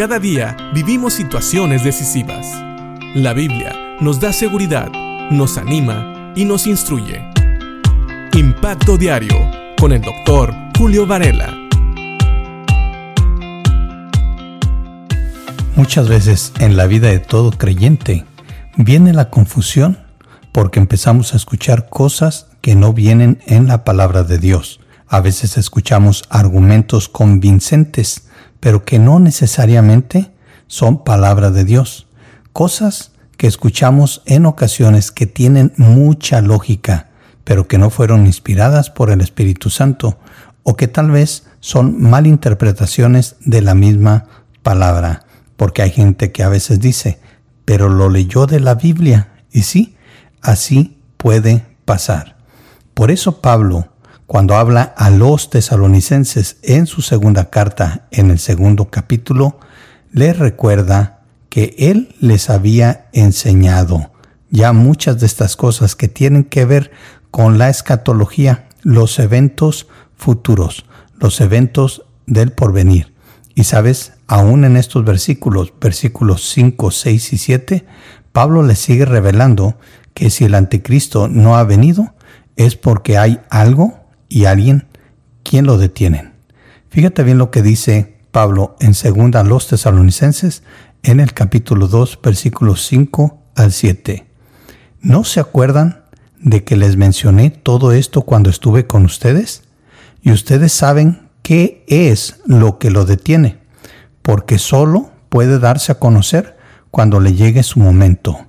Cada día vivimos situaciones decisivas. La Biblia nos da seguridad, nos anima y nos instruye. Impacto Diario con el doctor Julio Varela. Muchas veces en la vida de todo creyente viene la confusión porque empezamos a escuchar cosas que no vienen en la palabra de Dios. A veces escuchamos argumentos convincentes pero que no necesariamente son palabra de Dios. Cosas que escuchamos en ocasiones que tienen mucha lógica, pero que no fueron inspiradas por el Espíritu Santo, o que tal vez son malinterpretaciones de la misma palabra, porque hay gente que a veces dice, pero lo leyó de la Biblia, y sí, así puede pasar. Por eso Pablo cuando habla a los tesalonicenses en su segunda carta, en el segundo capítulo, les recuerda que Él les había enseñado ya muchas de estas cosas que tienen que ver con la escatología, los eventos futuros, los eventos del porvenir. Y sabes, aún en estos versículos, versículos 5, 6 y 7, Pablo les sigue revelando que si el anticristo no ha venido, es porque hay algo y alguien quien lo detienen. Fíjate bien lo que dice Pablo en segunda a los tesalonicenses en el capítulo 2 versículos 5 al 7. ¿No se acuerdan de que les mencioné todo esto cuando estuve con ustedes? Y ustedes saben qué es lo que lo detiene, porque solo puede darse a conocer cuando le llegue su momento,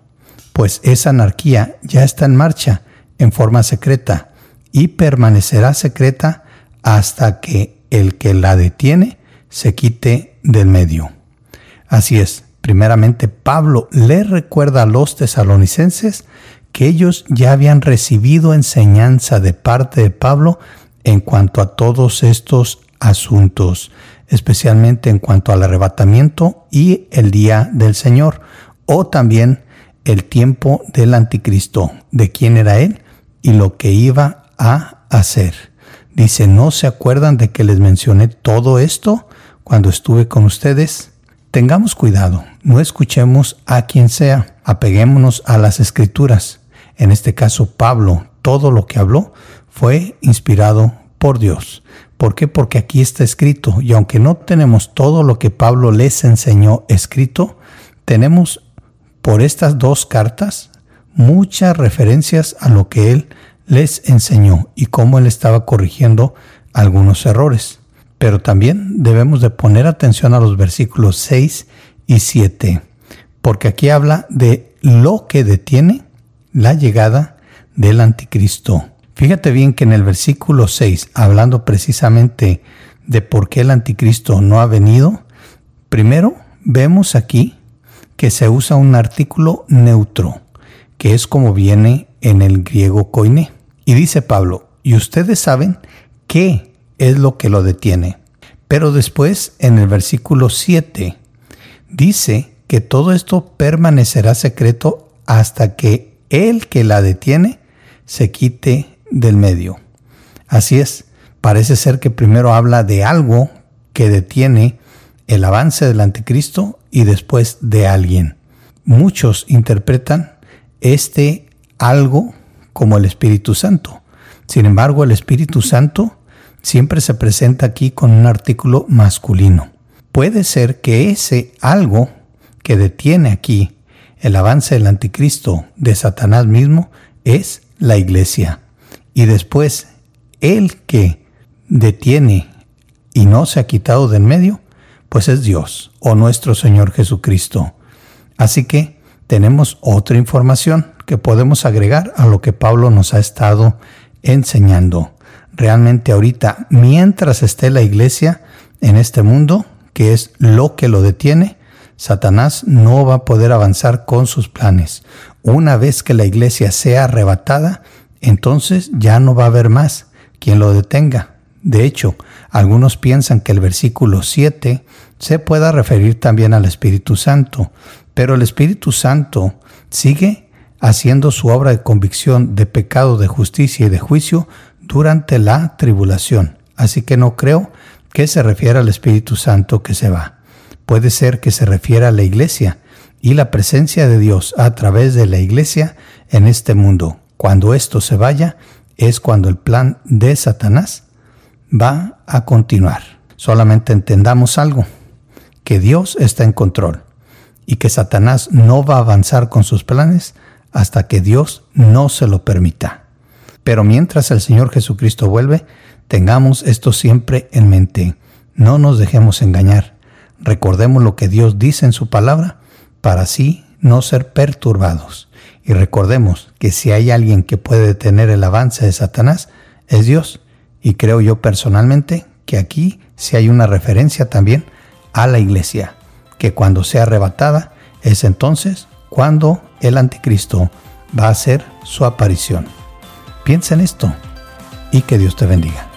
pues esa anarquía ya está en marcha en forma secreta y permanecerá secreta hasta que el que la detiene se quite del medio. Así es, primeramente Pablo le recuerda a los tesalonicenses que ellos ya habían recibido enseñanza de parte de Pablo en cuanto a todos estos asuntos, especialmente en cuanto al arrebatamiento y el día del Señor, o también el tiempo del anticristo, de quién era él y lo que iba a hacer. Dice, ¿no se acuerdan de que les mencioné todo esto cuando estuve con ustedes? Tengamos cuidado, no escuchemos a quien sea, apeguémonos a las escrituras. En este caso, Pablo, todo lo que habló fue inspirado por Dios. ¿Por qué? Porque aquí está escrito y aunque no tenemos todo lo que Pablo les enseñó escrito, tenemos por estas dos cartas muchas referencias a lo que él les enseñó y cómo él estaba corrigiendo algunos errores. Pero también debemos de poner atención a los versículos 6 y 7, porque aquí habla de lo que detiene la llegada del anticristo. Fíjate bien que en el versículo 6, hablando precisamente de por qué el anticristo no ha venido, primero vemos aquí que se usa un artículo neutro, que es como viene en el griego koiné. Y dice Pablo, y ustedes saben qué es lo que lo detiene. Pero después, en el versículo 7, dice que todo esto permanecerá secreto hasta que el que la detiene se quite del medio. Así es, parece ser que primero habla de algo que detiene el avance del anticristo y después de alguien. Muchos interpretan este algo como el Espíritu Santo. Sin embargo, el Espíritu Santo siempre se presenta aquí con un artículo masculino. Puede ser que ese algo que detiene aquí el avance del anticristo de Satanás mismo es la iglesia. Y después, el que detiene y no se ha quitado del medio, pues es Dios o nuestro Señor Jesucristo. Así que tenemos otra información que podemos agregar a lo que Pablo nos ha estado enseñando. Realmente ahorita, mientras esté la iglesia en este mundo, que es lo que lo detiene, Satanás no va a poder avanzar con sus planes. Una vez que la iglesia sea arrebatada, entonces ya no va a haber más quien lo detenga. De hecho, algunos piensan que el versículo 7 se pueda referir también al Espíritu Santo, pero el Espíritu Santo sigue haciendo su obra de convicción de pecado, de justicia y de juicio durante la tribulación. Así que no creo que se refiera al Espíritu Santo que se va. puede ser que se refiera a la iglesia y la presencia de Dios a través de la iglesia en este mundo. Cuando esto se vaya, es cuando el plan de Satanás va a continuar. Solamente entendamos algo, que Dios está en control y que Satanás no va a avanzar con sus planes hasta que Dios no se lo permita. Pero mientras el Señor Jesucristo vuelve, tengamos esto siempre en mente. No nos dejemos engañar. Recordemos lo que Dios dice en su palabra para así no ser perturbados. Y recordemos que si hay alguien que puede detener el avance de Satanás, es Dios. Y creo yo personalmente que aquí si hay una referencia también a la iglesia, que cuando sea arrebatada es entonces cuando el anticristo va a hacer su aparición. Piensa en esto y que Dios te bendiga.